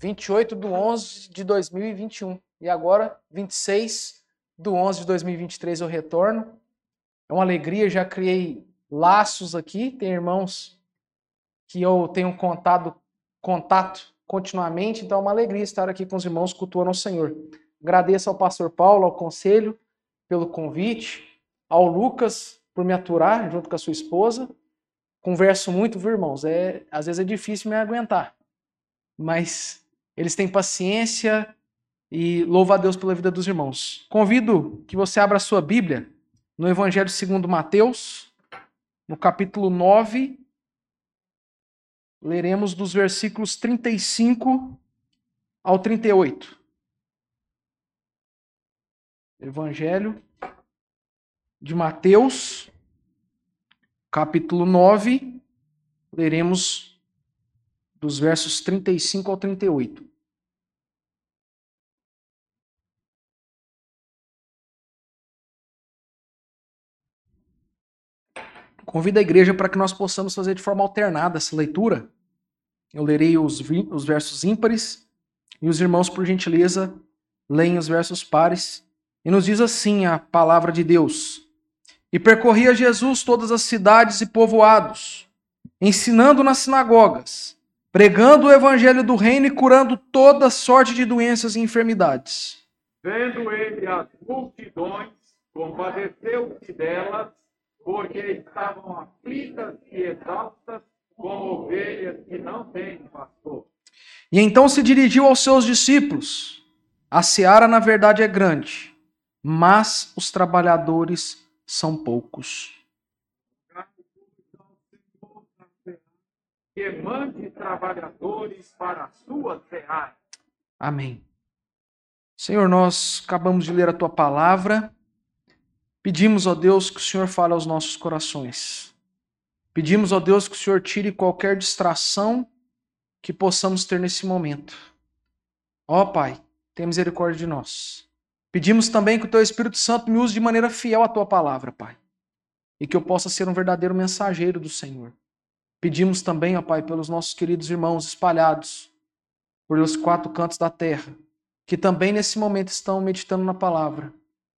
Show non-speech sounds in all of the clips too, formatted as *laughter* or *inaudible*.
28 de 11 de 2021. E agora, 26 de 11 de 2023, eu retorno. É uma alegria, já criei laços aqui. Tem irmãos que eu tenho contado, contato continuamente, então é uma alegria estar aqui com os irmãos cultuando ao Senhor. Agradeço ao pastor Paulo, ao conselho, pelo convite, ao Lucas por me aturar junto com a sua esposa. Converso muito, viu, irmãos? É, às vezes é difícil me aguentar, mas eles têm paciência e louvo a Deus pela vida dos irmãos. Convido que você abra a sua Bíblia no Evangelho segundo Mateus, no capítulo 9, leremos dos versículos 35 ao 38. Evangelho de Mateus, capítulo 9, leremos dos versos 35 ao 38. Convido a igreja para que nós possamos fazer de forma alternada essa leitura. Eu lerei os, os versos ímpares e os irmãos, por gentileza, leem os versos pares. E nos diz assim a palavra de Deus: E percorria Jesus todas as cidades e povoados, ensinando nas sinagogas, pregando o evangelho do reino e curando toda sorte de doenças e enfermidades. Vendo ele as multidões, compadeceu-se delas porque estavam aflitas e exaustas, como ovelhas que não têm pastor. E então se dirigiu aos seus discípulos: A seara, na verdade, é grande, mas os trabalhadores são poucos. Que mande trabalhadores para a sua seara. Amém. Senhor, nós acabamos de ler a tua palavra Pedimos, ó Deus, que o Senhor fale aos nossos corações. Pedimos, ó Deus, que o Senhor tire qualquer distração que possamos ter nesse momento. Ó Pai, tenha misericórdia de nós. Pedimos também que o Teu Espírito Santo me use de maneira fiel à Tua palavra, Pai. E que eu possa ser um verdadeiro mensageiro do Senhor. Pedimos também, ó Pai, pelos nossos queridos irmãos espalhados por os quatro cantos da terra, que também nesse momento estão meditando na palavra.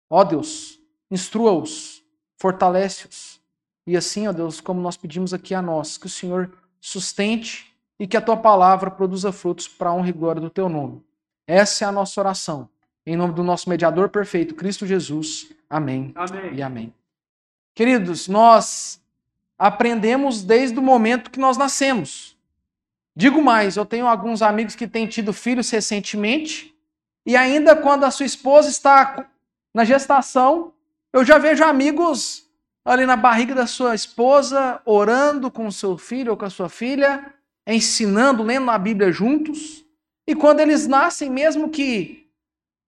Ó Deus, instrua-os, fortalece-os. E assim, ó Deus, como nós pedimos aqui a nós, que o Senhor sustente e que a tua palavra produza frutos para a honra e glória do teu nome. Essa é a nossa oração. Em nome do nosso mediador perfeito, Cristo Jesus. Amém, amém. e amém. Queridos, nós aprendemos desde o momento que nós nascemos. Digo mais, eu tenho alguns amigos que têm tido filhos recentemente e ainda quando a sua esposa está na gestação, eu já vejo amigos ali na barriga da sua esposa, orando com o seu filho ou com a sua filha, ensinando, lendo a Bíblia juntos. E quando eles nascem, mesmo que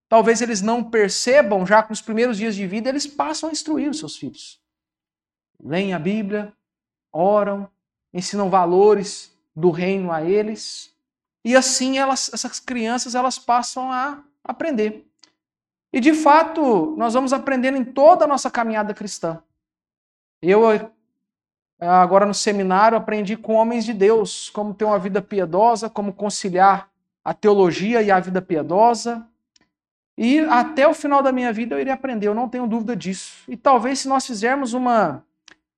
talvez eles não percebam, já com os primeiros dias de vida, eles passam a instruir os seus filhos. Leem a Bíblia, oram, ensinam valores do reino a eles. E assim elas, essas crianças elas passam a aprender. E de fato, nós vamos aprendendo em toda a nossa caminhada cristã. Eu, agora no seminário, aprendi com homens de Deus como ter uma vida piedosa, como conciliar a teologia e a vida piedosa. E até o final da minha vida eu irei aprender, eu não tenho dúvida disso. E talvez se nós fizermos uma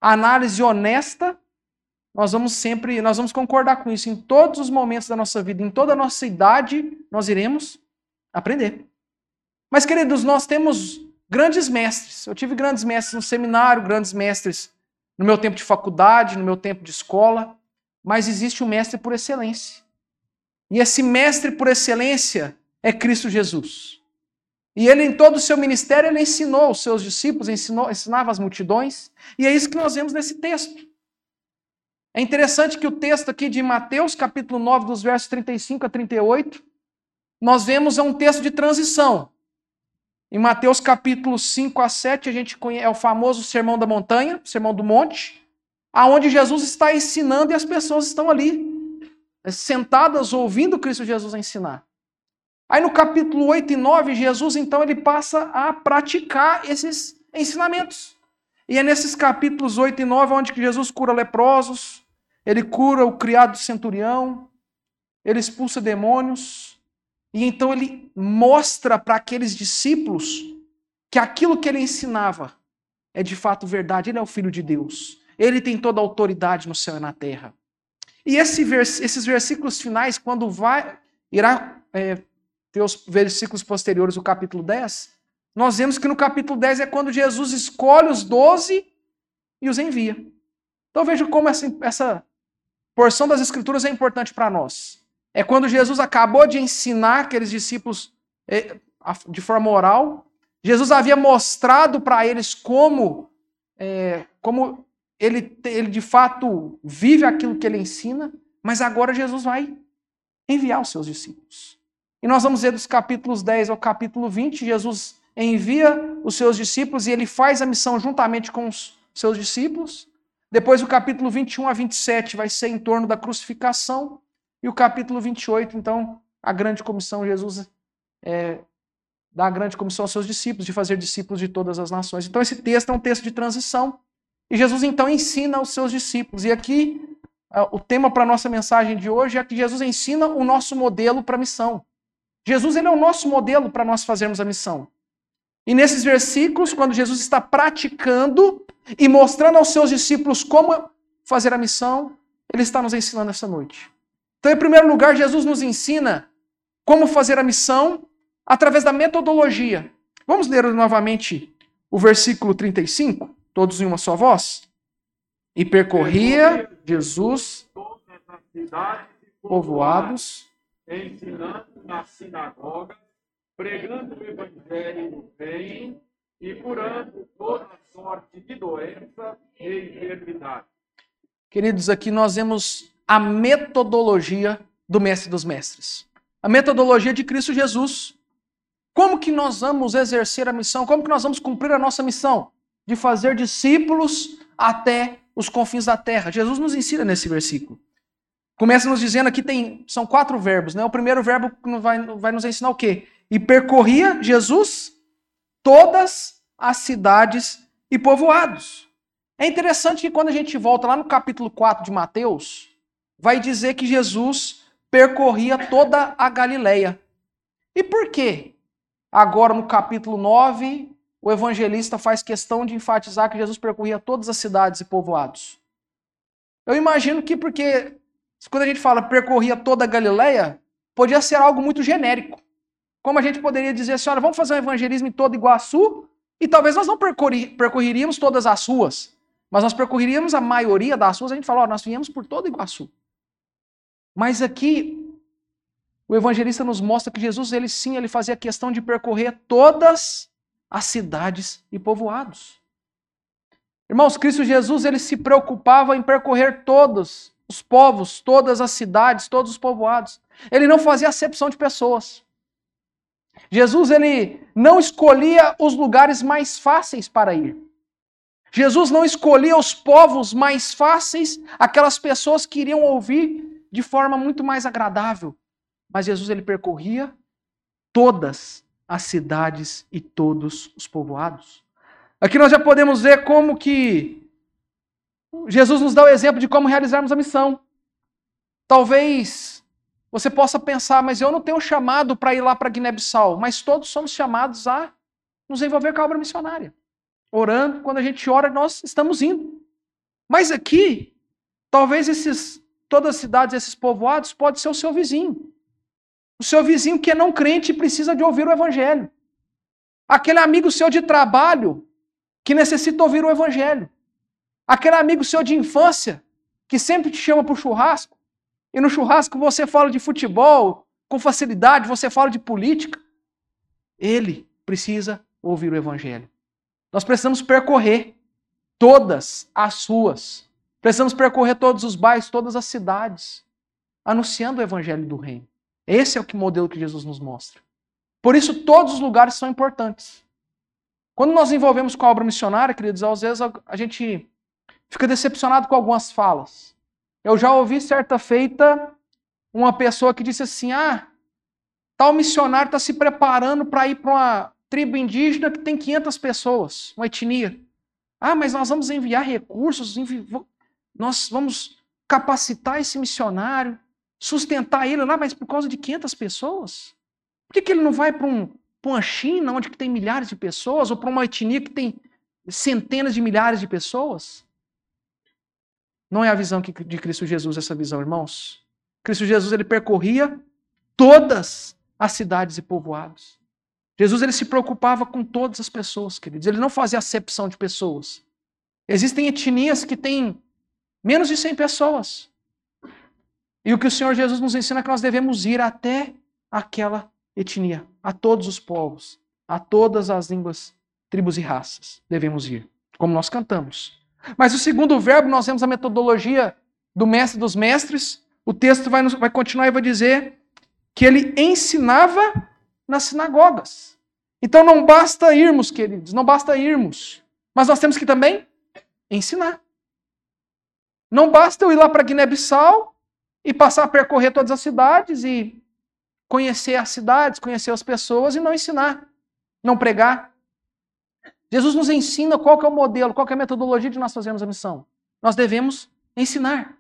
análise honesta, nós vamos sempre, nós vamos concordar com isso. Em todos os momentos da nossa vida, em toda a nossa idade, nós iremos aprender. Mas, queridos, nós temos grandes mestres. Eu tive grandes mestres no seminário, grandes mestres no meu tempo de faculdade, no meu tempo de escola. Mas existe um mestre por excelência. E esse mestre por excelência é Cristo Jesus. E ele, em todo o seu ministério, ele ensinou os seus discípulos, ensinou, ensinava as multidões. E é isso que nós vemos nesse texto. É interessante que o texto aqui de Mateus, capítulo 9, dos versos 35 a 38, nós vemos é um texto de transição. Em Mateus capítulo 5 a 7, a gente conhece, é o famoso Sermão da Montanha, Sermão do Monte, aonde Jesus está ensinando e as pessoas estão ali, sentadas ouvindo Cristo Jesus ensinar. Aí no capítulo 8 e 9, Jesus então ele passa a praticar esses ensinamentos. E é nesses capítulos 8 e 9 onde Jesus cura leprosos, ele cura o criado do centurião, ele expulsa demônios, e então ele mostra para aqueles discípulos que aquilo que ele ensinava é de fato verdade. Ele é o Filho de Deus. Ele tem toda a autoridade no céu e na terra. E esse vers esses versículos finais, quando vai, irá é, ter os versículos posteriores, o capítulo 10, nós vemos que no capítulo 10 é quando Jesus escolhe os doze e os envia. Então veja como essa, essa porção das Escrituras é importante para nós. É quando Jesus acabou de ensinar aqueles discípulos é, de forma oral, Jesus havia mostrado para eles como, é, como ele, ele de fato vive aquilo que ele ensina, mas agora Jesus vai enviar os seus discípulos. E nós vamos ver dos capítulos 10 ao capítulo 20, Jesus envia os seus discípulos e ele faz a missão juntamente com os seus discípulos. Depois, o capítulo 21 a 27 vai ser em torno da crucificação. E o capítulo 28, então, a grande comissão, Jesus é, dá a grande comissão aos seus discípulos, de fazer discípulos de todas as nações. Então, esse texto é um texto de transição. E Jesus, então, ensina aos seus discípulos. E aqui, o tema para a nossa mensagem de hoje é que Jesus ensina o nosso modelo para a missão. Jesus ele é o nosso modelo para nós fazermos a missão. E nesses versículos, quando Jesus está praticando e mostrando aos seus discípulos como fazer a missão, ele está nos ensinando essa noite. Então, em primeiro lugar, Jesus nos ensina como fazer a missão através da metodologia. Vamos ler novamente o versículo 35, todos em uma só voz? E percorria Jesus povoados ensinando nas sinagogas, pregando o evangelho bem e curando toda sorte de doença e enfermidade. Queridos, aqui nós vemos a metodologia do mestre dos mestres. A metodologia de Cristo Jesus. Como que nós vamos exercer a missão? Como que nós vamos cumprir a nossa missão? De fazer discípulos até os confins da terra. Jesus nos ensina nesse versículo. Começa nos dizendo aqui tem são quatro verbos, né? O primeiro verbo vai, vai nos ensinar o quê? E percorria Jesus todas as cidades e povoados. É interessante que quando a gente volta lá no capítulo 4 de Mateus, vai dizer que Jesus percorria toda a Galileia. E por quê? Agora no capítulo 9, o evangelista faz questão de enfatizar que Jesus percorria todas as cidades e povoados. Eu imagino que porque quando a gente fala percorria toda a Galileia, podia ser algo muito genérico. Como a gente poderia dizer assim, olha, vamos fazer um evangelismo em todo Iguaçu, e talvez nós não percorreríamos todas as ruas, mas nós percorreríamos a maioria das ruas, a gente fala, olha, nós viemos por todo Iguaçu. Mas aqui, o evangelista nos mostra que Jesus, ele sim, ele fazia questão de percorrer todas as cidades e povoados. Irmãos, Cristo Jesus, ele se preocupava em percorrer todos os povos, todas as cidades, todos os povoados. Ele não fazia acepção de pessoas. Jesus ele não escolhia os lugares mais fáceis para ir. Jesus não escolhia os povos mais fáceis, aquelas pessoas que iriam ouvir de forma muito mais agradável. Mas Jesus ele percorria todas as cidades e todos os povoados. Aqui nós já podemos ver como que Jesus nos dá o exemplo de como realizarmos a missão. Talvez você possa pensar, mas eu não tenho chamado para ir lá para Guiné-Bissau, mas todos somos chamados a nos envolver com a obra missionária. Orando, quando a gente ora, nós estamos indo. Mas aqui, talvez esses, todas as cidades, esses povoados, pode ser o seu vizinho. O seu vizinho que é não crente e precisa de ouvir o evangelho. Aquele amigo seu de trabalho que necessita ouvir o evangelho. Aquele amigo seu de infância que sempre te chama para o churrasco, e no churrasco você fala de futebol, com facilidade, você fala de política. Ele precisa ouvir o Evangelho. Nós precisamos percorrer todas as ruas, precisamos percorrer todos os bairros, todas as cidades, anunciando o Evangelho do Reino. Esse é o que modelo que Jesus nos mostra. Por isso, todos os lugares são importantes. Quando nós envolvemos com a obra missionária, queridos, às vezes a gente fica decepcionado com algumas falas. Eu já ouvi certa feita uma pessoa que disse assim: ah, tal missionário está se preparando para ir para uma tribo indígena que tem 500 pessoas, uma etnia. Ah, mas nós vamos enviar recursos, envi... nós vamos capacitar esse missionário. sustentar ele lá, mas por causa de 500 pessoas? Por que, que ele não vai para um, uma China, onde tem milhares de pessoas, ou para uma etnia que tem centenas de milhares de pessoas? Não é a visão de Cristo Jesus essa visão, irmãos. Cristo Jesus ele percorria todas as cidades e povoados. Jesus ele se preocupava com todas as pessoas, queridos. Ele não fazia acepção de pessoas. Existem etnias que têm menos de 100 pessoas. E o que o Senhor Jesus nos ensina é que nós devemos ir até aquela etnia, a todos os povos, a todas as línguas, tribos e raças. Devemos ir, como nós cantamos. Mas o segundo verbo, nós temos a metodologia do mestre dos mestres. O texto vai, vai continuar e vai dizer que ele ensinava nas sinagogas. Então não basta irmos, queridos, não basta irmos, mas nós temos que também ensinar. Não basta eu ir lá para Guiné-Bissau e passar a percorrer todas as cidades e conhecer as cidades, conhecer as pessoas e não ensinar, não pregar. Jesus nos ensina qual é o modelo, qual é a metodologia de nós fazermos a missão. Nós devemos ensinar.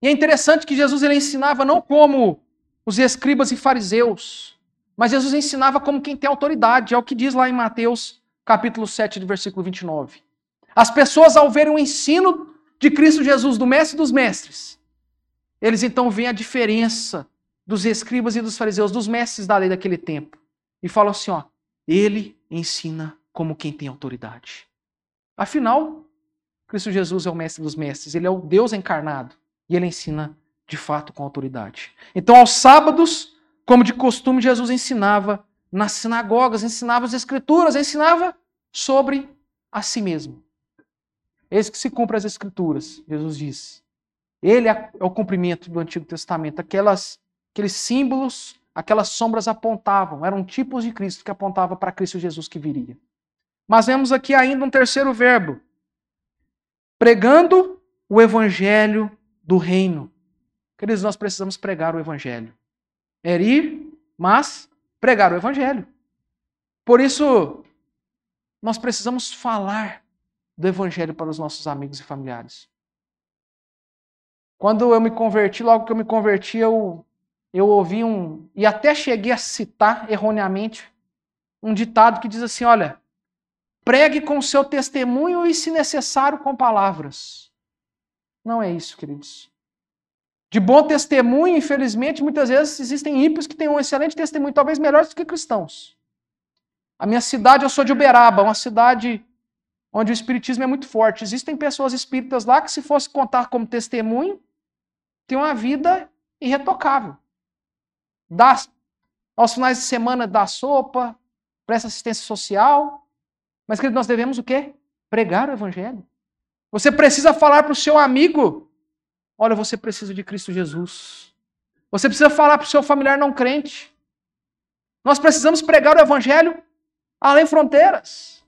E é interessante que Jesus ele ensinava não como os escribas e fariseus, mas Jesus ensinava como quem tem autoridade, é o que diz lá em Mateus capítulo 7, versículo 29. As pessoas ao verem o ensino de Cristo Jesus, do mestre dos mestres, eles então veem a diferença dos escribas e dos fariseus, dos mestres da lei daquele tempo, e falam assim, ó, ele ensina como quem tem autoridade. Afinal, Cristo Jesus é o mestre dos mestres, ele é o Deus encarnado e ele ensina de fato com autoridade. Então, aos sábados, como de costume, Jesus ensinava nas sinagogas, ensinava as escrituras, ensinava sobre a si mesmo. Eis que se cumpre as escrituras, Jesus diz. Ele é o cumprimento do Antigo Testamento, aquelas, aqueles símbolos, aquelas sombras apontavam, eram tipos de Cristo que apontavam para Cristo Jesus que viria. Mas vemos aqui ainda um terceiro verbo: pregando o evangelho do reino. Queridos, nós precisamos pregar o evangelho. É ir, mas pregar o evangelho. Por isso, nós precisamos falar do evangelho para os nossos amigos e familiares. Quando eu me converti, logo que eu me converti, eu, eu ouvi um. E até cheguei a citar erroneamente um ditado que diz assim: olha, Pregue com seu testemunho e, se necessário, com palavras. Não é isso, queridos. De bom testemunho, infelizmente, muitas vezes existem ímpios que têm um excelente testemunho, talvez melhores do que cristãos. A minha cidade, eu sou de Uberaba, uma cidade onde o espiritismo é muito forte. Existem pessoas espíritas lá que, se fosse contar como testemunho, têm uma vida irretocável. Dá, aos finais de semana dá sopa, presta assistência social, mas, querido, nós devemos o quê? Pregar o evangelho. Você precisa falar para o seu amigo: olha, você precisa de Cristo Jesus. Você precisa falar para o seu familiar não crente. Nós precisamos pregar o evangelho além fronteiras.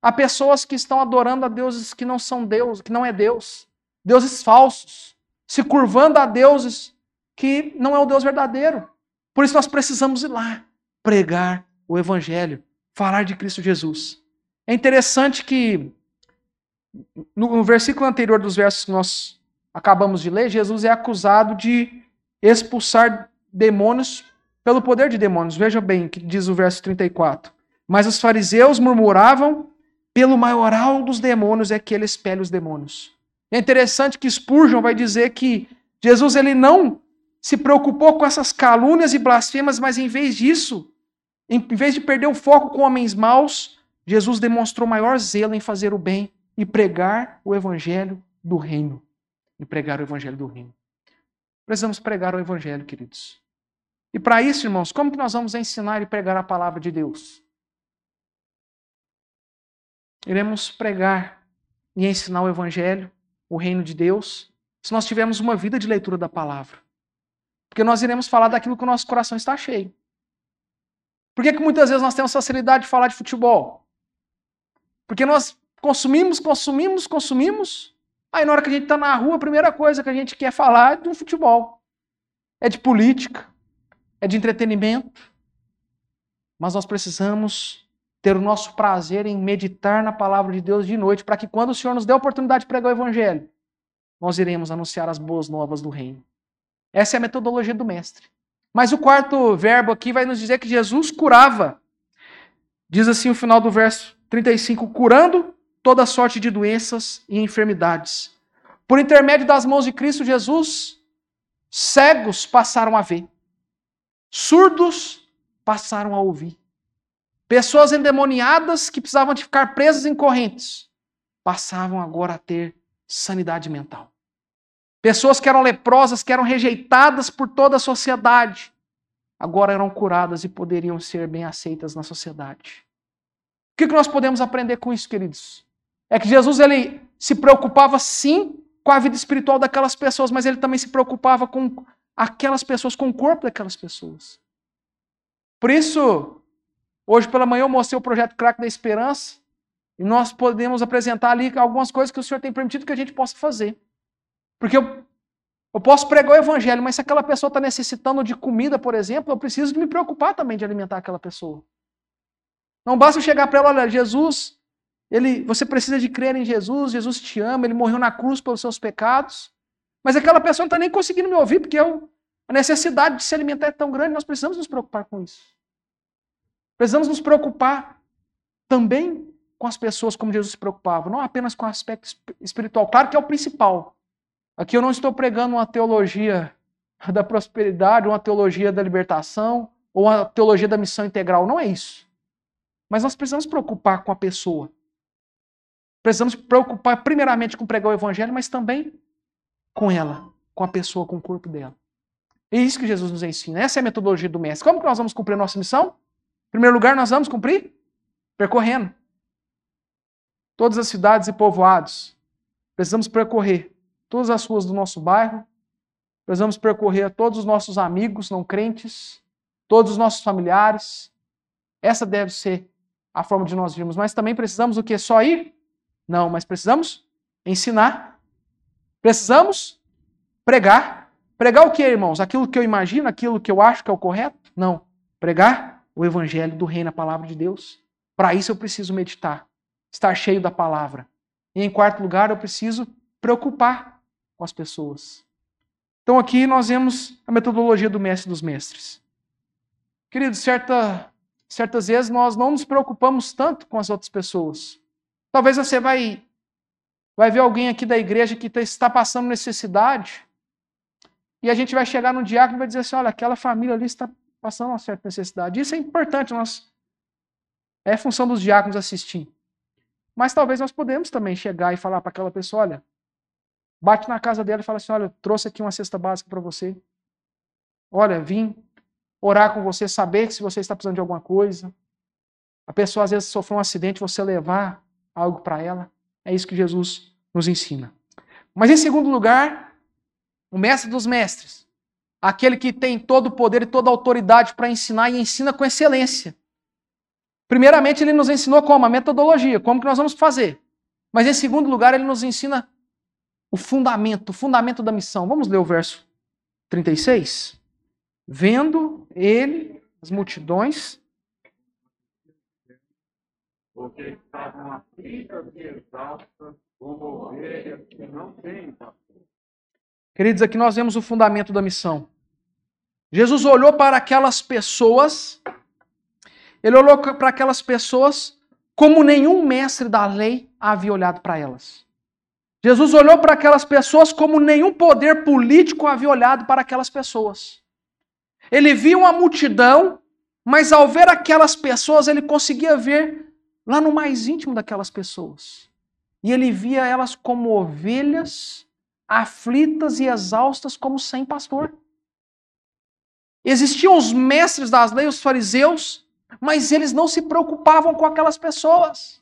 Há pessoas que estão adorando a deuses que não são Deus, que não é Deus, deuses falsos, se curvando a deuses que não é o Deus verdadeiro. Por isso nós precisamos ir lá pregar o evangelho, falar de Cristo Jesus. É interessante que no versículo anterior dos versos que nós acabamos de ler, Jesus é acusado de expulsar demônios pelo poder de demônios. Veja bem o que diz o verso 34. Mas os fariseus murmuravam pelo maioral dos demônios é que ele expele os demônios. É interessante que Spurgeon vai dizer que Jesus ele não se preocupou com essas calúnias e blasfemas, mas em vez disso, em vez de perder o foco com homens maus, Jesus demonstrou maior zelo em fazer o bem e pregar o evangelho do reino. E pregar o evangelho do reino. Precisamos pregar o evangelho, queridos. E para isso, irmãos, como que nós vamos ensinar e pregar a palavra de Deus? Iremos pregar e ensinar o evangelho, o reino de Deus, se nós tivermos uma vida de leitura da palavra. Porque nós iremos falar daquilo que o nosso coração está cheio. Por que, que muitas vezes nós temos facilidade de falar de futebol? Porque nós consumimos, consumimos, consumimos. Aí na hora que a gente está na rua, a primeira coisa que a gente quer falar é de um futebol. É de política, é de entretenimento. Mas nós precisamos ter o nosso prazer em meditar na palavra de Deus de noite, para que quando o Senhor nos der a oportunidade de pregar o Evangelho, nós iremos anunciar as boas novas do Reino. Essa é a metodologia do mestre. Mas o quarto verbo aqui vai nos dizer que Jesus curava. Diz assim o final do verso 35: curando toda sorte de doenças e enfermidades. Por intermédio das mãos de Cristo Jesus, cegos passaram a ver, surdos passaram a ouvir. Pessoas endemoniadas que precisavam de ficar presas em correntes passavam agora a ter sanidade mental. Pessoas que eram leprosas, que eram rejeitadas por toda a sociedade, agora eram curadas e poderiam ser bem aceitas na sociedade. O que nós podemos aprender com isso, queridos? É que Jesus ele se preocupava sim com a vida espiritual daquelas pessoas, mas ele também se preocupava com aquelas pessoas, com o corpo daquelas pessoas. Por isso, hoje pela manhã eu mostrei o projeto Crack da Esperança e nós podemos apresentar ali algumas coisas que o Senhor tem permitido que a gente possa fazer. Porque eu, eu posso pregar o evangelho, mas se aquela pessoa está necessitando de comida, por exemplo, eu preciso me preocupar também de alimentar aquela pessoa. Não basta eu chegar para ela, olha, Jesus, ele, você precisa de crer em Jesus, Jesus te ama, ele morreu na cruz pelos seus pecados. Mas aquela pessoa não está nem conseguindo me ouvir, porque eu, a necessidade de se alimentar é tão grande, nós precisamos nos preocupar com isso. Precisamos nos preocupar também com as pessoas como Jesus se preocupava, não apenas com o aspecto espiritual. Claro que é o principal. Aqui eu não estou pregando uma teologia da prosperidade, uma teologia da libertação, ou uma teologia da missão integral. Não é isso. Mas nós precisamos preocupar com a pessoa. Precisamos preocupar primeiramente com pregar o evangelho, mas também com ela, com a pessoa, com o corpo dela. É isso que Jesus nos ensina. Essa é a metodologia do mestre. Como que nós vamos cumprir a nossa missão? Em primeiro lugar, nós vamos cumprir percorrendo todas as cidades e povoados. Precisamos percorrer todas as ruas do nosso bairro. Precisamos percorrer todos os nossos amigos não crentes, todos os nossos familiares. Essa deve ser a forma de nós virmos. Mas também precisamos o que? Só ir? Não, mas precisamos ensinar. Precisamos pregar. Pregar o que, irmãos? Aquilo que eu imagino, aquilo que eu acho que é o correto? Não. Pregar o evangelho do reino, a palavra de Deus. Para isso eu preciso meditar, estar cheio da palavra. E em quarto lugar, eu preciso preocupar com as pessoas. Então aqui nós vemos a metodologia do mestre dos mestres. Queridos, certa certas vezes nós não nos preocupamos tanto com as outras pessoas. Talvez você vai, vai ver alguém aqui da igreja que tá, está passando necessidade e a gente vai chegar no diácono e vai dizer assim, olha, aquela família ali está passando uma certa necessidade. Isso é importante, nós, é função dos diáconos assistir. Mas talvez nós podemos também chegar e falar para aquela pessoa, olha, bate na casa dela e fala assim, olha, trouxe aqui uma cesta básica para você. Olha, vim orar com você, saber se você está precisando de alguma coisa. A pessoa às vezes sofreu um acidente, você levar algo para ela. É isso que Jesus nos ensina. Mas em segundo lugar, o mestre dos mestres, aquele que tem todo o poder e toda a autoridade para ensinar e ensina com excelência. Primeiramente, ele nos ensinou como? A metodologia, como que nós vamos fazer. Mas em segundo lugar, ele nos ensina o fundamento, o fundamento da missão. Vamos ler o verso 36? Vendo ele as multidões, porque estavam aflitas e exaustas, como ovelhas que não têm pastor. Queridos, aqui nós vemos o fundamento da missão. Jesus olhou para aquelas pessoas, ele olhou para aquelas pessoas como nenhum mestre da lei havia olhado para elas. Jesus olhou para aquelas pessoas como nenhum poder político havia olhado para aquelas pessoas. Ele viu uma multidão, mas ao ver aquelas pessoas, ele conseguia ver lá no mais íntimo daquelas pessoas. E ele via elas como ovelhas, aflitas e exaustas, como sem pastor. Existiam os mestres das leis, os fariseus, mas eles não se preocupavam com aquelas pessoas.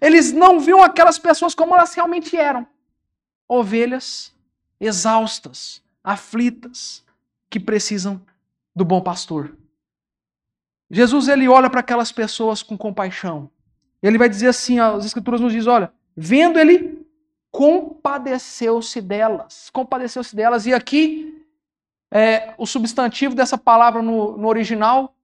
Eles não viam aquelas pessoas como elas realmente eram: ovelhas exaustas, aflitas, que precisam do bom pastor. Jesus ele olha para aquelas pessoas com compaixão. Ele vai dizer assim, as escrituras nos dizem, olha, vendo ele compadeceu-se delas, compadeceu-se delas. E aqui é, o substantivo dessa palavra no, no, original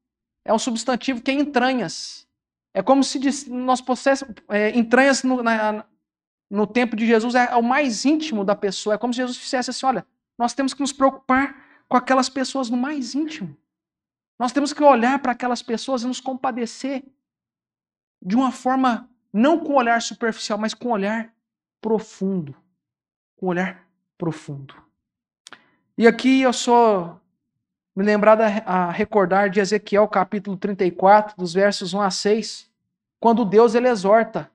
é um substantivo que é entranhas. É como se nós pudéssemos é, entranhas no, na, no tempo de Jesus é, é o mais íntimo da pessoa. É como se Jesus dissesse assim, olha, nós temos que nos preocupar com aquelas pessoas no mais íntimo. Nós temos que olhar para aquelas pessoas e nos compadecer de uma forma, não com olhar superficial, mas com olhar profundo. Com olhar profundo. E aqui eu sou me lembrado a recordar de Ezequiel capítulo 34, dos versos 1 a 6, quando Deus ele exorta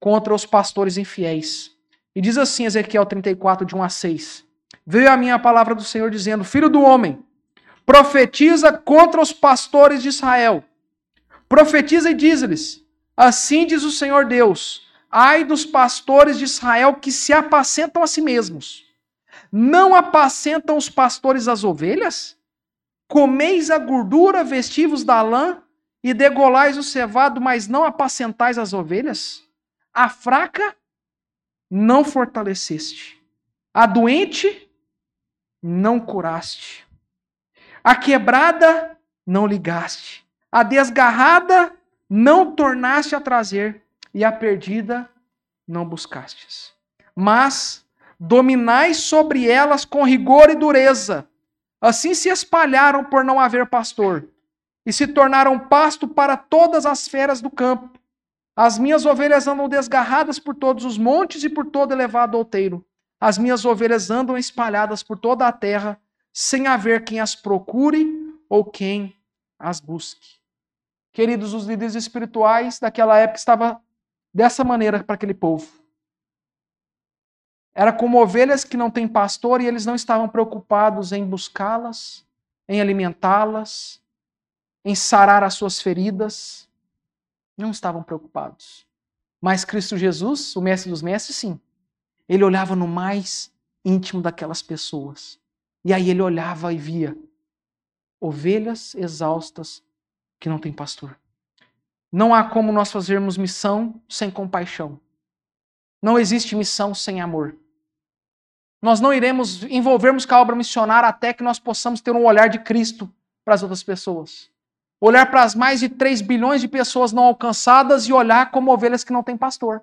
contra os pastores infiéis. E diz assim, Ezequiel 34, de 1 a 6: Veio a minha palavra do Senhor dizendo: Filho do homem, profetiza contra os pastores de Israel. Profetiza e diz-lhes: Assim diz o Senhor Deus: Ai dos pastores de Israel que se apacentam a si mesmos. Não apacentam os pastores as ovelhas? Comeis a gordura, vestivos da lã, e degolais o cevado, mas não apacentais as ovelhas? A fraca não fortaleceste. A doente não curaste. A quebrada não ligaste. A desgarrada não tornaste a trazer. E a perdida não buscastes. Mas dominais sobre elas com rigor e dureza. Assim se espalharam por não haver pastor, e se tornaram pasto para todas as feras do campo. As minhas ovelhas andam desgarradas por todos os montes e por todo elevado outeiro. As minhas ovelhas andam espalhadas por toda a terra, sem haver quem as procure ou quem as busque. Queridos, os líderes espirituais daquela época estavam dessa maneira para aquele povo. Era como ovelhas que não têm pastor e eles não estavam preocupados em buscá-las, em alimentá-las, em sarar as suas feridas. Não estavam preocupados. Mas Cristo Jesus, o Mestre dos Mestres, sim. Ele olhava no mais íntimo daquelas pessoas. E aí ele olhava e via ovelhas exaustas que não têm pastor. Não há como nós fazermos missão sem compaixão. Não existe missão sem amor. Nós não iremos envolvermos com a obra missionária até que nós possamos ter um olhar de Cristo para as outras pessoas. Olhar para as mais de 3 bilhões de pessoas não alcançadas e olhar como ovelhas que não têm pastor.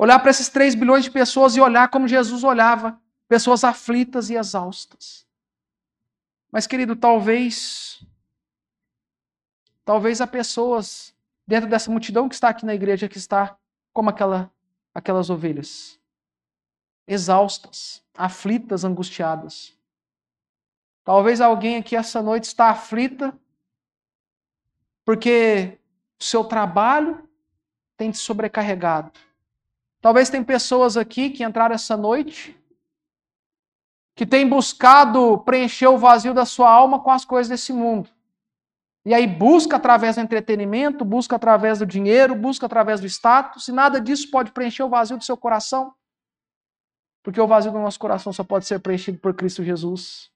Olhar para esses 3 bilhões de pessoas e olhar como Jesus olhava, pessoas aflitas e exaustas. Mas, querido, talvez. Talvez há pessoas dentro dessa multidão que está aqui na igreja que está como aquela, aquelas ovelhas. Exaustas, aflitas, angustiadas. Talvez alguém aqui essa noite está aflita porque o seu trabalho tem te sobrecarregado Talvez tem pessoas aqui que entraram essa noite que têm buscado preencher o vazio da sua alma com as coisas desse mundo. E aí busca através do entretenimento, busca através do dinheiro, busca através do status, e nada disso pode preencher o vazio do seu coração. Porque o vazio do nosso coração só pode ser preenchido por Cristo Jesus.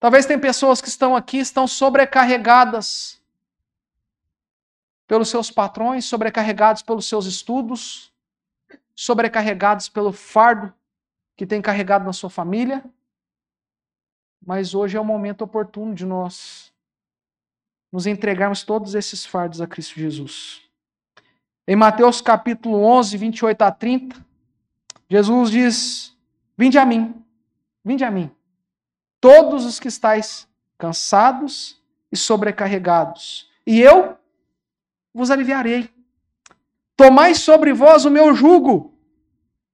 Talvez tem pessoas que estão aqui, estão sobrecarregadas pelos seus patrões, sobrecarregados pelos seus estudos, sobrecarregados pelo fardo que tem carregado na sua família. Mas hoje é o momento oportuno de nós nos entregarmos todos esses fardos a Cristo Jesus. Em Mateus capítulo 11, 28 a 30, Jesus diz: Vinde a mim, vinde a mim, todos os que estáis cansados e sobrecarregados, e eu vos aliviarei. Tomai sobre vós o meu jugo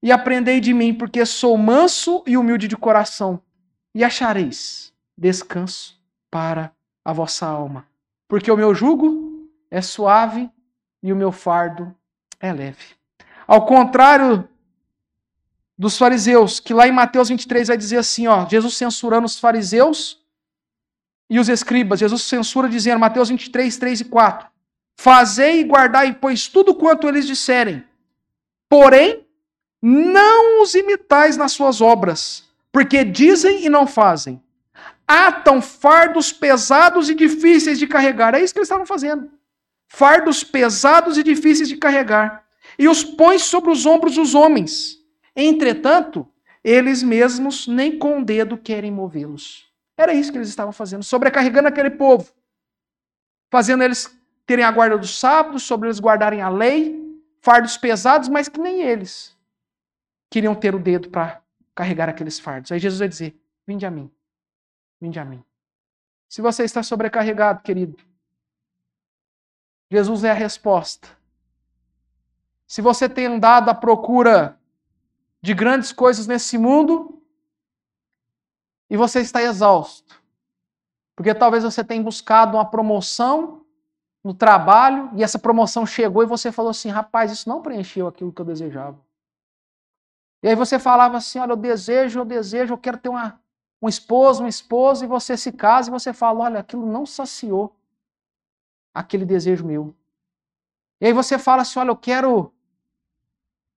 e aprendei de mim, porque sou manso e humilde de coração, e achareis descanso para a vossa alma. Porque o meu jugo é suave e o meu fardo é leve. Ao contrário dos fariseus, que lá em Mateus 23 vai dizer assim, ó, Jesus censurando os fariseus e os escribas. Jesus censura dizendo, Mateus 23, 3 e 4. Fazei e guardai, pois, tudo quanto eles disserem. Porém, não os imitais nas suas obras, porque dizem e não fazem. Atam fardos pesados e difíceis de carregar. É isso que eles estavam fazendo. Fardos pesados e difíceis de carregar. E os põe sobre os ombros dos homens. Entretanto, eles mesmos nem com o dedo querem movê-los. Era isso que eles estavam fazendo, sobrecarregando aquele povo, fazendo eles terem a guarda dos sábados, sobre eles guardarem a lei, fardos pesados, mas que nem eles queriam ter o dedo para carregar aqueles fardos. Aí Jesus vai dizer: Vinde a mim. Vinde a mim. Se você está sobrecarregado, querido, Jesus é a resposta. Se você tem andado à procura de grandes coisas nesse mundo e você está exausto, porque talvez você tenha buscado uma promoção no trabalho e essa promoção chegou e você falou assim: rapaz, isso não preencheu aquilo que eu desejava. E aí você falava assim: olha, eu desejo, eu desejo, eu quero ter uma, um esposo, uma esposa, e você se casa e você fala: olha, aquilo não saciou aquele desejo meu. E aí você fala assim: olha, eu quero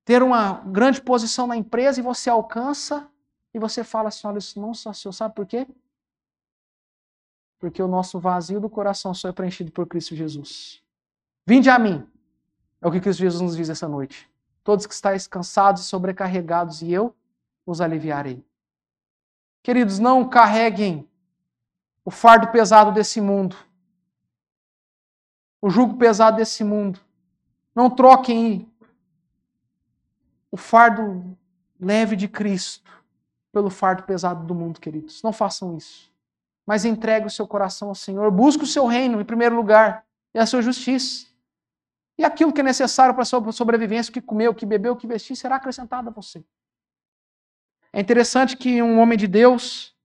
ter uma grande posição na empresa e você alcança e você fala assim: olha, isso não saciou. Sabe por quê? Porque o nosso vazio do coração só é preenchido por Cristo Jesus. Vinde a mim. É o que Cristo Jesus nos diz essa noite. Todos que estáis cansados e sobrecarregados, e eu os aliviarei. Queridos, não carreguem o fardo pesado desse mundo, o jugo pesado desse mundo. Não troquem o fardo leve de Cristo pelo fardo pesado do mundo, queridos. Não façam isso mas entregue o seu coração ao Senhor. Busque o seu reino em primeiro lugar e a sua justiça. E aquilo que é necessário para a sua sobrevivência, o que comeu, o que bebeu, o que vestir, será acrescentado a você. É interessante que um homem de Deus,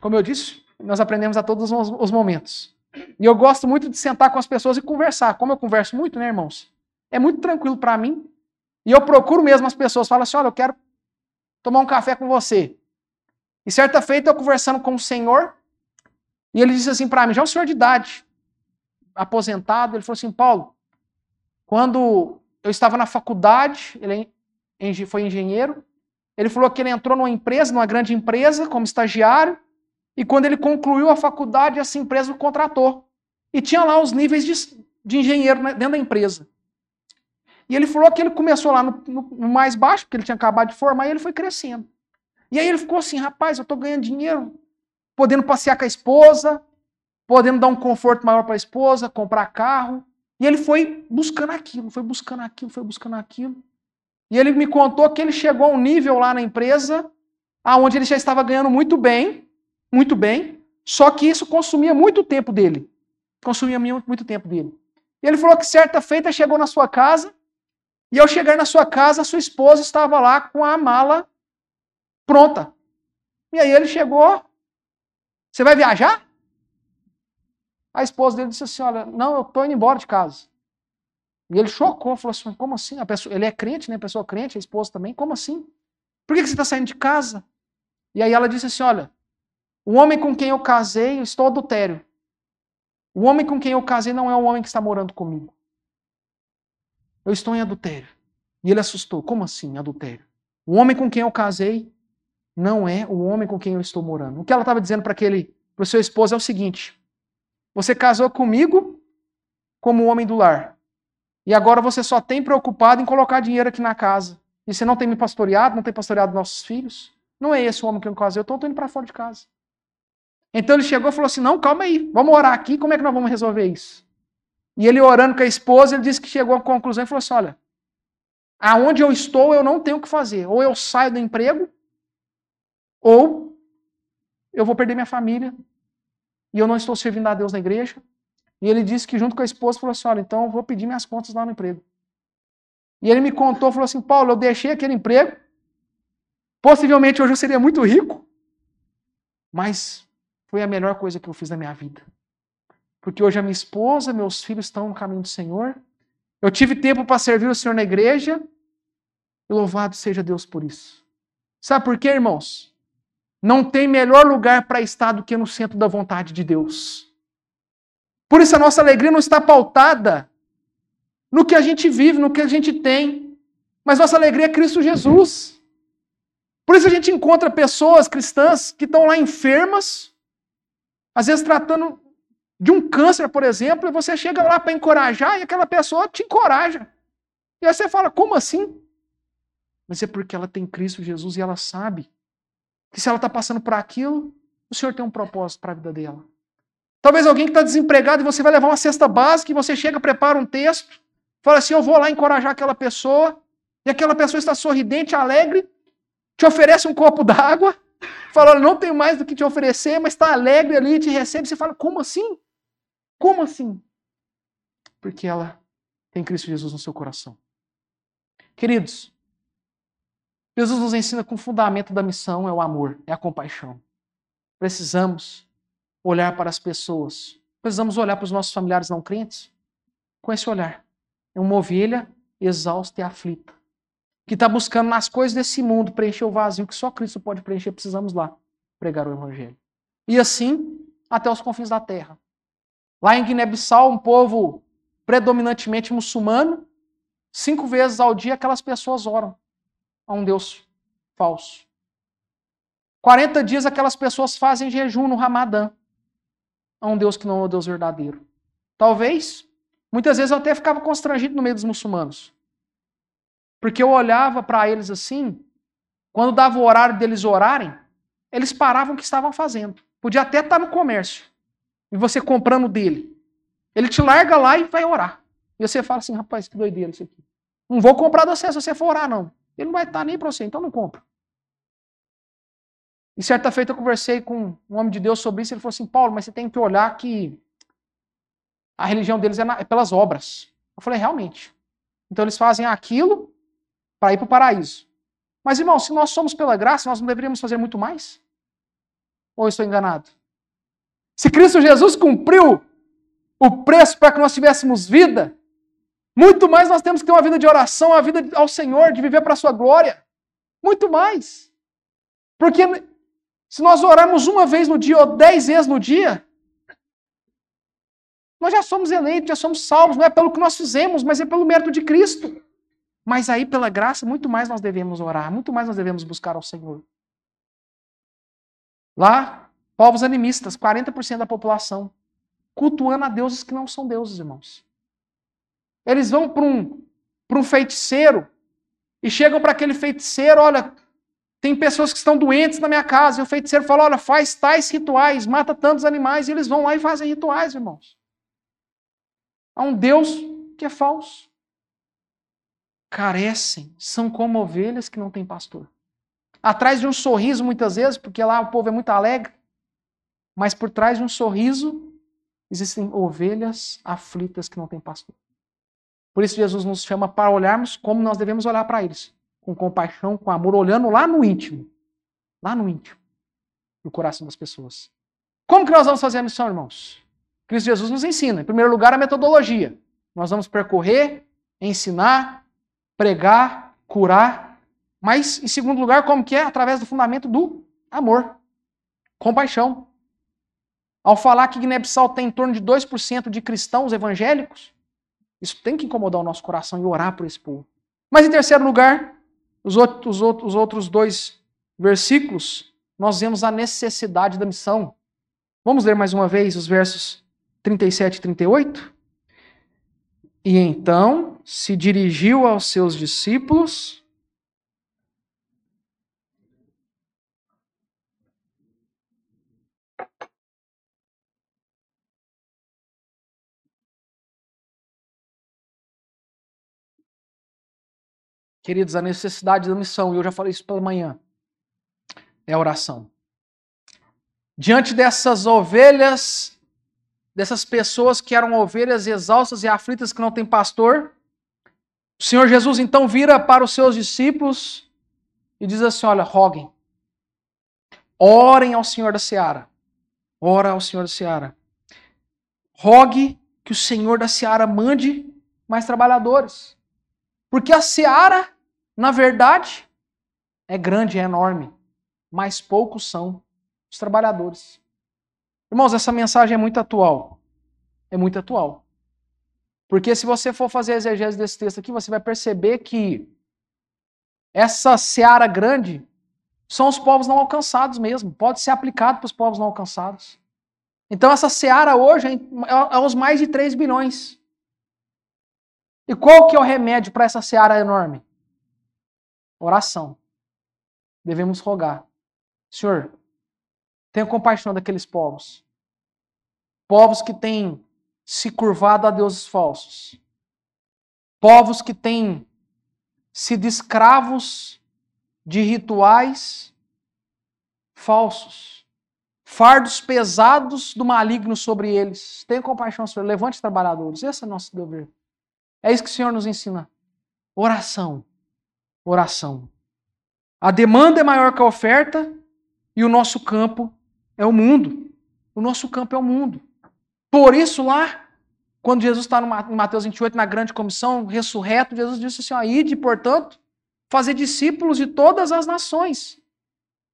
como eu disse, nós aprendemos a todos os momentos. E eu gosto muito de sentar com as pessoas e conversar. Como eu converso muito, né, irmãos? É muito tranquilo para mim. E eu procuro mesmo as pessoas. Falo assim: olha, eu quero tomar um café com você. E certa feita eu conversando com o Senhor, e ele disse assim para mim, já é um senhor de idade, aposentado, ele falou assim, Paulo, quando eu estava na faculdade, ele é foi engenheiro, ele falou que ele entrou numa empresa, numa grande empresa, como estagiário, e quando ele concluiu a faculdade, essa empresa o contratou. E tinha lá os níveis de, de engenheiro dentro da empresa. E ele falou que ele começou lá no, no mais baixo, porque ele tinha acabado de formar, e ele foi crescendo. E aí ele ficou assim, rapaz, eu estou ganhando dinheiro, podendo passear com a esposa, podendo dar um conforto maior para a esposa, comprar carro. E ele foi buscando aquilo, foi buscando aquilo, foi buscando aquilo. E ele me contou que ele chegou a um nível lá na empresa aonde ele já estava ganhando muito bem, muito bem, só que isso consumia muito tempo dele. Consumia muito tempo dele. E ele falou que certa feita chegou na sua casa, e ao chegar na sua casa, a sua esposa estava lá com a mala pronta. E aí ele chegou, você vai viajar? A esposa dele disse assim: Olha, não, eu estou indo embora de casa. E ele chocou, falou assim: Como assim? A pessoa, ele é crente, né? A pessoa crente, a esposa também. Como assim? Por que você está saindo de casa? E aí ela disse assim: Olha, o homem com quem eu casei, eu estou adultério. O homem com quem eu casei não é o homem que está morando comigo. Eu estou em adultério. E ele assustou: Como assim, adultério? O homem com quem eu casei não é o homem com quem eu estou morando. O que ela estava dizendo para aquele, para o seu esposo é o seguinte: você casou comigo como homem do lar. E agora você só tem preocupado em colocar dinheiro aqui na casa. E você não tem me pastoreado, não tem pastoreado nossos filhos. Não é esse o homem que eu casei, eu estou indo para fora de casa. Então ele chegou e falou assim: não, calma aí, vamos orar aqui, como é que nós vamos resolver isso? E ele orando com a esposa, ele disse que chegou à conclusão e falou assim: olha, aonde eu estou eu não tenho o que fazer. Ou eu saio do emprego, ou eu vou perder minha família e eu não estou servindo a Deus na igreja. E ele disse que junto com a esposa falou assim: olha, então eu vou pedir minhas contas lá no emprego. E ele me contou, falou assim: Paulo, eu deixei aquele emprego. Possivelmente hoje eu seria muito rico, mas foi a melhor coisa que eu fiz na minha vida. Porque hoje a minha esposa, meus filhos estão no caminho do Senhor. Eu tive tempo para servir o Senhor na igreja. E louvado seja Deus por isso. Sabe por quê, irmãos? Não tem melhor lugar para estar do que no centro da vontade de Deus. Por isso a nossa alegria não está pautada no que a gente vive, no que a gente tem, mas nossa alegria é Cristo Jesus. Por isso a gente encontra pessoas cristãs que estão lá enfermas, às vezes tratando de um câncer, por exemplo, e você chega lá para encorajar e aquela pessoa te encoraja. E aí você fala, como assim? Mas é porque ela tem Cristo Jesus e ela sabe que se ela está passando por aquilo, o Senhor tem um propósito para a vida dela. Talvez alguém que está desempregado e você vai levar uma cesta básica e você chega, prepara um texto, fala assim: Eu vou lá encorajar aquela pessoa, e aquela pessoa está sorridente, alegre, te oferece um copo d'água, fala, não tenho mais do que te oferecer, mas está alegre ali te recebe. Você fala, como assim? Como assim? Porque ela tem Cristo Jesus no seu coração. Queridos, Jesus nos ensina que o fundamento da missão é o amor, é a compaixão. Precisamos olhar para as pessoas, precisamos olhar para os nossos familiares não crentes com esse olhar. É uma ovelha exausta e aflita, que está buscando nas coisas desse mundo preencher o vazio que só Cristo pode preencher. Precisamos lá pregar o Evangelho. E assim até os confins da terra. Lá em Guiné-Bissau, um povo predominantemente muçulmano, cinco vezes ao dia aquelas pessoas oram a um Deus falso. 40 dias aquelas pessoas fazem jejum no Ramadã a um Deus que não é o Deus verdadeiro. Talvez, muitas vezes eu até ficava constrangido no meio dos muçulmanos. Porque eu olhava para eles assim, quando dava o horário deles orarem, eles paravam o que estavam fazendo. Podia até estar no comércio. E você comprando dele. Ele te larga lá e vai orar. E você fala assim, rapaz, que doideira isso aqui. Não vou comprar de você se você for orar, não. Ele não vai estar nem para você, então não compra. E certa feita eu conversei com um homem de Deus sobre isso, ele falou assim, Paulo, mas você tem que olhar que a religião deles é, na, é pelas obras. Eu falei, realmente. Então eles fazem aquilo para ir para o paraíso. Mas, irmão, se nós somos pela graça, nós não deveríamos fazer muito mais? Ou eu estou enganado? Se Cristo Jesus cumpriu o preço para que nós tivéssemos vida, muito mais nós temos que ter uma vida de oração, uma vida ao Senhor, de viver para a sua glória. Muito mais. Porque se nós orarmos uma vez no dia ou dez vezes no dia, nós já somos eleitos, já somos salvos. Não é pelo que nós fizemos, mas é pelo mérito de Cristo. Mas aí, pela graça, muito mais nós devemos orar, muito mais nós devemos buscar ao Senhor. Lá, povos animistas, 40% da população, cultuando a deuses que não são deuses, irmãos. Eles vão para um, um feiticeiro e chegam para aquele feiticeiro: olha, tem pessoas que estão doentes na minha casa. E o feiticeiro fala: olha, faz tais rituais, mata tantos animais. E eles vão lá e fazem rituais, irmãos. Há um Deus que é falso. Carecem, são como ovelhas que não têm pastor. Atrás de um sorriso, muitas vezes, porque lá o povo é muito alegre, mas por trás de um sorriso existem ovelhas aflitas que não têm pastor. Por isso Jesus nos chama para olharmos como nós devemos olhar para eles, com compaixão, com amor, olhando lá no íntimo, lá no íntimo, no coração das pessoas. Como que nós vamos fazer a missão, irmãos? Cristo Jesus nos ensina. Em primeiro lugar, a metodologia. Nós vamos percorrer, ensinar, pregar, curar. Mas, em segundo lugar, como que é? Através do fundamento do amor, compaixão. Ao falar que Guiné-Bissau tem em torno de 2% de cristãos evangélicos, isso tem que incomodar o nosso coração e orar por esse povo. Mas em terceiro lugar, os outros, os outros dois versículos, nós vemos a necessidade da missão. Vamos ler mais uma vez os versos 37 e 38? E então se dirigiu aos seus discípulos Queridos, a necessidade da missão, e eu já falei isso pela manhã, é a oração. Diante dessas ovelhas, dessas pessoas que eram ovelhas exaustas e aflitas que não têm pastor, o Senhor Jesus então vira para os seus discípulos e diz assim: Olha, roguem, orem ao Senhor da seara, ora ao Senhor da seara, rogue que o Senhor da seara mande mais trabalhadores, porque a seara na verdade, é grande, é enorme, mas poucos são os trabalhadores. Irmãos, essa mensagem é muito atual. É muito atual. Porque se você for fazer a exegese desse texto aqui, você vai perceber que essa seara grande são os povos não alcançados mesmo. Pode ser aplicado para os povos não alcançados. Então essa seara hoje é, é os mais de 3 bilhões. E qual que é o remédio para essa seara enorme? Oração. Devemos rogar. Senhor, tenha compaixão daqueles povos. Povos que têm se curvado a deuses falsos. Povos que têm sido escravos de rituais falsos, fardos pesados do maligno sobre eles. Tenha compaixão, Senhor. Levante os trabalhadores. Esse é o nosso dever. É isso que o Senhor nos ensina. Oração. Oração. A demanda é maior que a oferta e o nosso campo é o mundo. O nosso campo é o mundo. Por isso, lá, quando Jesus está em Mateus 28, na grande comissão, ressurreto, Jesus disse assim: ó, ide, portanto, fazer discípulos de todas as nações.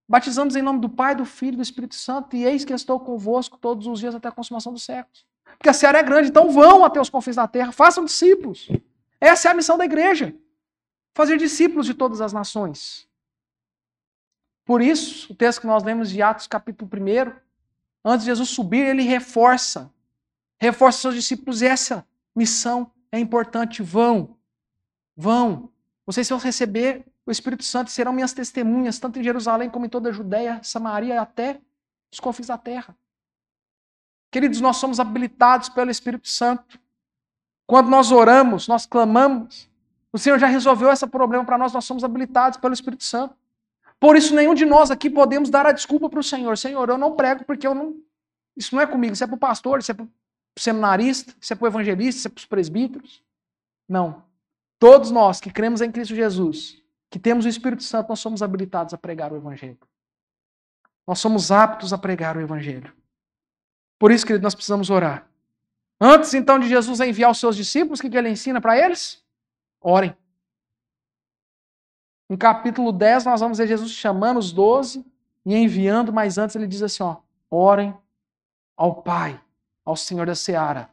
Batizamos em nome do Pai, do Filho e do Espírito Santo, e eis que estou convosco todos os dias até a consumação dos séculos. Porque a seara é grande, então vão até os confins da terra, façam discípulos. Essa é a missão da igreja. Fazer discípulos de todas as nações. Por isso, o texto que nós lemos de Atos, capítulo 1, antes de Jesus subir, ele reforça. Reforça seus discípulos essa missão é importante. Vão. Vão. Vocês vão receber o Espírito Santo e serão minhas testemunhas, tanto em Jerusalém como em toda a Judéia, Samaria e até os confins da terra. Queridos, nós somos habilitados pelo Espírito Santo. Quando nós oramos, nós clamamos, o Senhor já resolveu esse problema para nós, nós somos habilitados pelo Espírito Santo. Por isso, nenhum de nós aqui podemos dar a desculpa para o Senhor. Senhor, eu não prego porque eu não. Isso não é comigo, isso é para o pastor, isso é para o seminarista, isso é para o evangelista, isso é para os presbíteros. Não. Todos nós que cremos em Cristo Jesus, que temos o Espírito Santo, nós somos habilitados a pregar o Evangelho. Nós somos aptos a pregar o Evangelho. Por isso, querido, nós precisamos orar. Antes, então, de Jesus enviar os seus discípulos, o que ele ensina para eles? Orem. No capítulo 10, nós vamos ver Jesus chamando os doze e enviando, mas antes ele diz assim: ó, orem ao Pai, ao Senhor da Seara.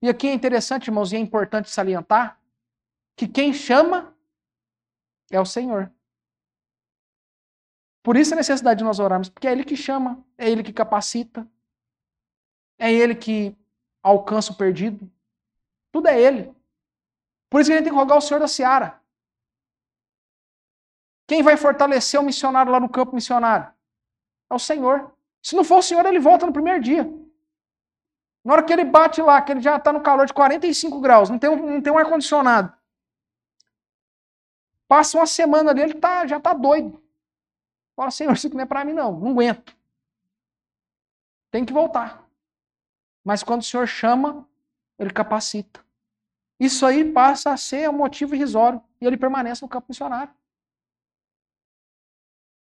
E aqui é interessante, irmãos, e é importante salientar que quem chama é o Senhor. Por isso a necessidade de nós orarmos, porque é Ele que chama, é Ele que capacita, é Ele que alcança o perdido. Tudo é Ele. Por isso que a gente tem que rogar o Senhor da Seara. Quem vai fortalecer o missionário lá no campo missionário? É o Senhor. Se não for o Senhor, ele volta no primeiro dia. Na hora que ele bate lá, que ele já está no calor de 45 graus, não tem um, não tem um ar-condicionado. Passa uma semana ali, ele tá, já está doido. Fala, Senhor, isso não é para mim, não. Não aguento. Tem que voltar. Mas quando o Senhor chama, ele capacita. Isso aí passa a ser um motivo irrisório. E ele permanece no campo missionário.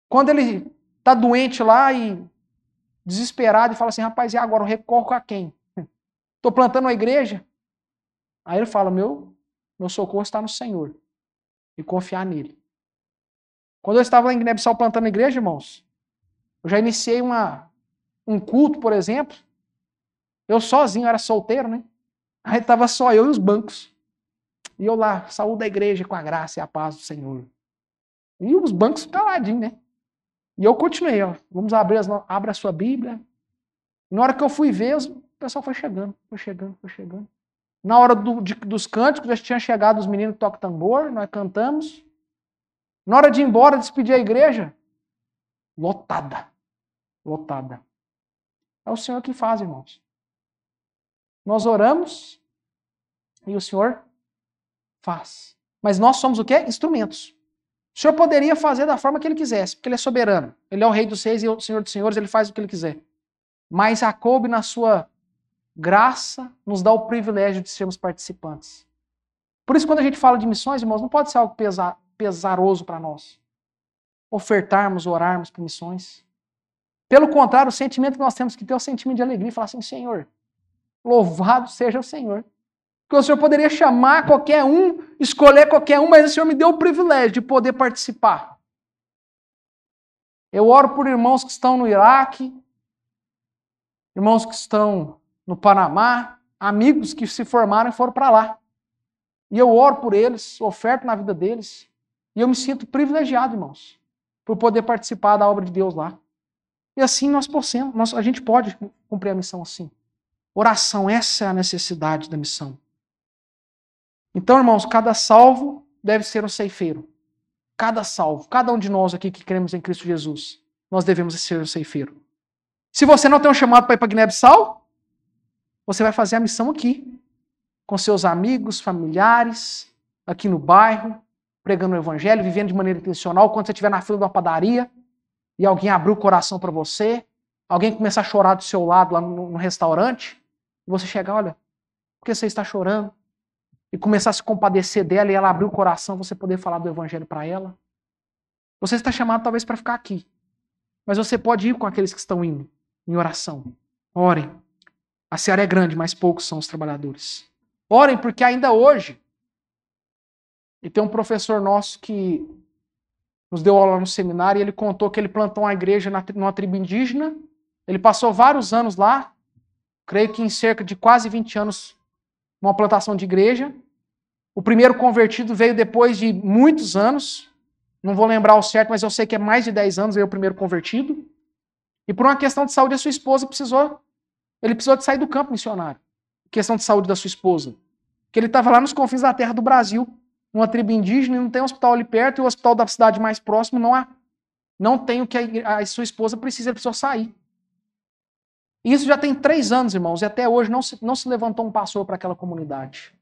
Quando ele está doente lá e desesperado e fala assim, rapaz, e agora eu recorro a quem? *laughs* Estou plantando uma igreja? Aí ele fala, meu, meu socorro está no Senhor. E confiar nele. Quando eu estava lá em Guiné-Bissau plantando igreja, irmãos, eu já iniciei uma, um culto, por exemplo. Eu sozinho, era solteiro, né? Aí estava só eu e os bancos. E eu lá, saúde da igreja com a graça e a paz do Senhor. E os bancos caladinhos, né? E eu continuei, ó. Vamos abrir as, abra a sua Bíblia. E na hora que eu fui ver, o pessoal foi chegando, foi chegando, foi chegando. Na hora do, de, dos cânticos, já tinha chegado os meninos que tocam tambor, nós cantamos. Na hora de ir embora, despedir a igreja, lotada. Lotada. É o Senhor que faz, irmãos. Nós oramos e o Senhor faz. Mas nós somos o quê? Instrumentos. O Senhor poderia fazer da forma que ele quisesse, porque ele é soberano. Ele é o rei dos reis e o senhor dos senhores, ele faz o que ele quiser. Mas a coube na sua graça nos dá o privilégio de sermos participantes. Por isso, quando a gente fala de missões, irmãos, não pode ser algo pesar, pesaroso para nós. Ofertarmos, orarmos por missões. Pelo contrário, o sentimento que nós temos que ter é o sentimento de alegria e falar assim: Senhor, louvado seja o Senhor. Porque o Senhor poderia chamar qualquer um, escolher qualquer um, mas o Senhor me deu o privilégio de poder participar. Eu oro por irmãos que estão no Iraque, irmãos que estão no Panamá, amigos que se formaram e foram para lá. E eu oro por eles, oferto na vida deles. E eu me sinto privilegiado, irmãos, por poder participar da obra de Deus lá. E assim nós possamos, nós, a gente pode cumprir a missão assim. Oração, essa é a necessidade da missão. Então, irmãos, cada salvo deve ser um ceifeiro. Cada salvo, cada um de nós aqui que cremos em Cristo Jesus, nós devemos ser um ceifeiro. Se você não tem um chamado para ir para Guiné-Bissau, você vai fazer a missão aqui, com seus amigos, familiares, aqui no bairro, pregando o evangelho, vivendo de maneira intencional, quando você estiver na fila de uma padaria e alguém abrir o coração para você, alguém começar a chorar do seu lado lá no, no restaurante, você chegar, olha, por que você está chorando? E começar a se compadecer dela e ela abrir o coração, você poder falar do evangelho para ela. Você está chamado talvez para ficar aqui, mas você pode ir com aqueles que estão indo em oração. Orem. A seara é grande, mas poucos são os trabalhadores. Orem, porque ainda hoje, e tem um professor nosso que nos deu aula no seminário e ele contou que ele plantou uma igreja numa tribo indígena. Ele passou vários anos lá, creio que em cerca de quase 20 anos, numa plantação de igreja. O primeiro convertido veio depois de muitos anos, não vou lembrar o certo, mas eu sei que é mais de 10 anos veio o primeiro convertido. E por uma questão de saúde, a sua esposa precisou, ele precisou de sair do campo missionário. Questão de saúde da sua esposa. Que ele estava lá nos confins da terra do Brasil, numa tribo indígena, e não tem um hospital ali perto, e o hospital da cidade mais próximo não há. Não tem o que a, a sua esposa precisa, ele precisou sair. E isso já tem três anos, irmãos, e até hoje não se, não se levantou um pastor para aquela comunidade.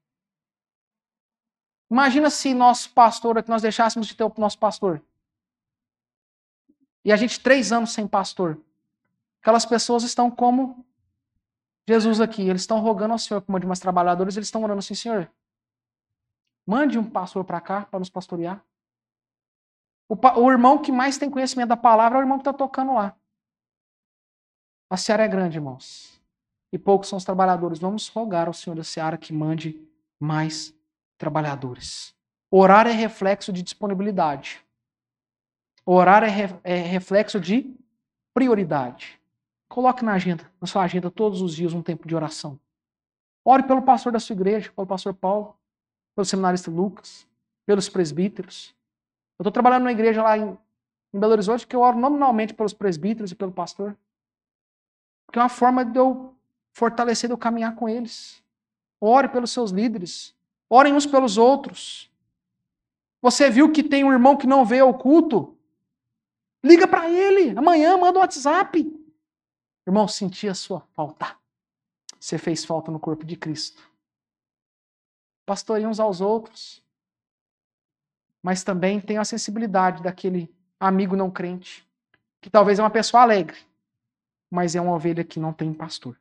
Imagina se nosso pastor, que nós deixássemos de ter o nosso pastor. E a gente três anos sem pastor. Aquelas pessoas estão como Jesus aqui. Eles estão rogando ao Senhor, como de umas trabalhadoras, eles estão orando assim, Senhor, Mande um pastor para cá para nos pastorear. O, o, irmão que mais tem conhecimento da palavra é o irmão que está tocando lá. A seara é grande, irmãos. E poucos são os trabalhadores. Vamos rogar ao Senhor da seara que mande mais trabalhadores. Orar é reflexo de disponibilidade. Orar é, re, é reflexo de prioridade. Coloque na agenda, na sua agenda todos os dias um tempo de oração. Ore pelo pastor da sua igreja, pelo pastor Paulo pelo seminarista Lucas, pelos presbíteros. Eu estou trabalhando numa igreja lá em, em Belo Horizonte que eu oro nominalmente pelos presbíteros e pelo pastor. Porque é uma forma de eu fortalecer, de eu caminhar com eles. Ore pelos seus líderes. Orem uns pelos outros. Você viu que tem um irmão que não veio ao culto? Liga para ele. Amanhã manda um WhatsApp. Irmão, senti a sua falta. Você fez falta no corpo de Cristo pastorem uns aos outros, mas também tenham a sensibilidade daquele amigo não crente, que talvez é uma pessoa alegre, mas é uma ovelha que não tem pastor.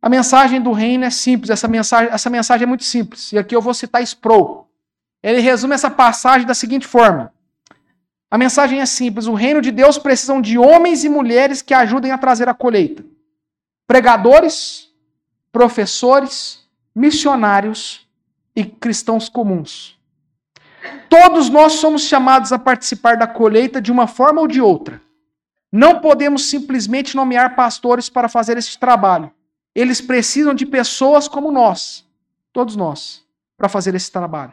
A mensagem do reino é simples, essa mensagem, essa mensagem é muito simples, e aqui eu vou citar Sproul. Ele resume essa passagem da seguinte forma: a mensagem é simples, o reino de Deus precisa de homens e mulheres que ajudem a trazer a colheita. Pregadores, professores, missionários e cristãos comuns. Todos nós somos chamados a participar da colheita de uma forma ou de outra. Não podemos simplesmente nomear pastores para fazer esse trabalho. Eles precisam de pessoas como nós, todos nós, para fazer esse trabalho.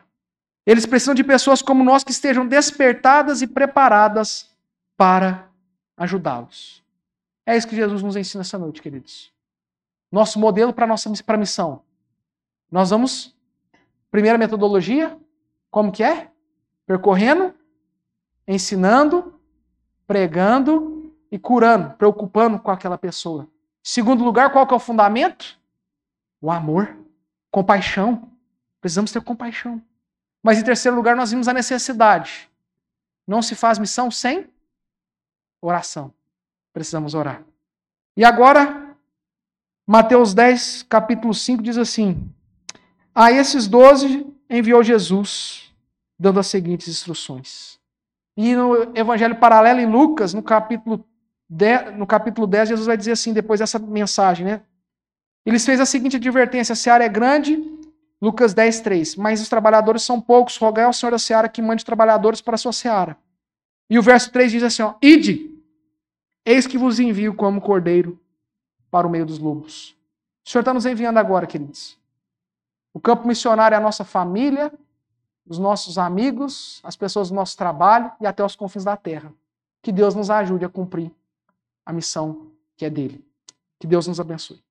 Eles precisam de pessoas como nós que estejam despertadas e preparadas para ajudá-los. É isso que Jesus nos ensina essa noite, queridos. Nosso modelo para nossa pra missão nós vamos, primeira metodologia, como que é? Percorrendo, ensinando, pregando e curando, preocupando com aquela pessoa. Segundo lugar, qual que é o fundamento? O amor, compaixão. Precisamos ter compaixão. Mas em terceiro lugar, nós vimos a necessidade. Não se faz missão sem oração. Precisamos orar. E agora, Mateus 10, capítulo 5 diz assim: a esses doze enviou Jesus, dando as seguintes instruções. E no Evangelho Paralelo, em Lucas, no capítulo 10, no capítulo 10 Jesus vai dizer assim, depois dessa mensagem, né? Eles fez a seguinte advertência: a seara é grande, Lucas 10, 3. Mas os trabalhadores são poucos, rogai ao Senhor da seara que mande trabalhadores para a sua seara. E o verso 3 diz assim: ó, Ide, eis que vos envio como cordeiro para o meio dos lobos. O Senhor está nos enviando agora, queridos. O campo missionário é a nossa família, os nossos amigos, as pessoas do nosso trabalho e até os confins da terra. Que Deus nos ajude a cumprir a missão que é dele. Que Deus nos abençoe.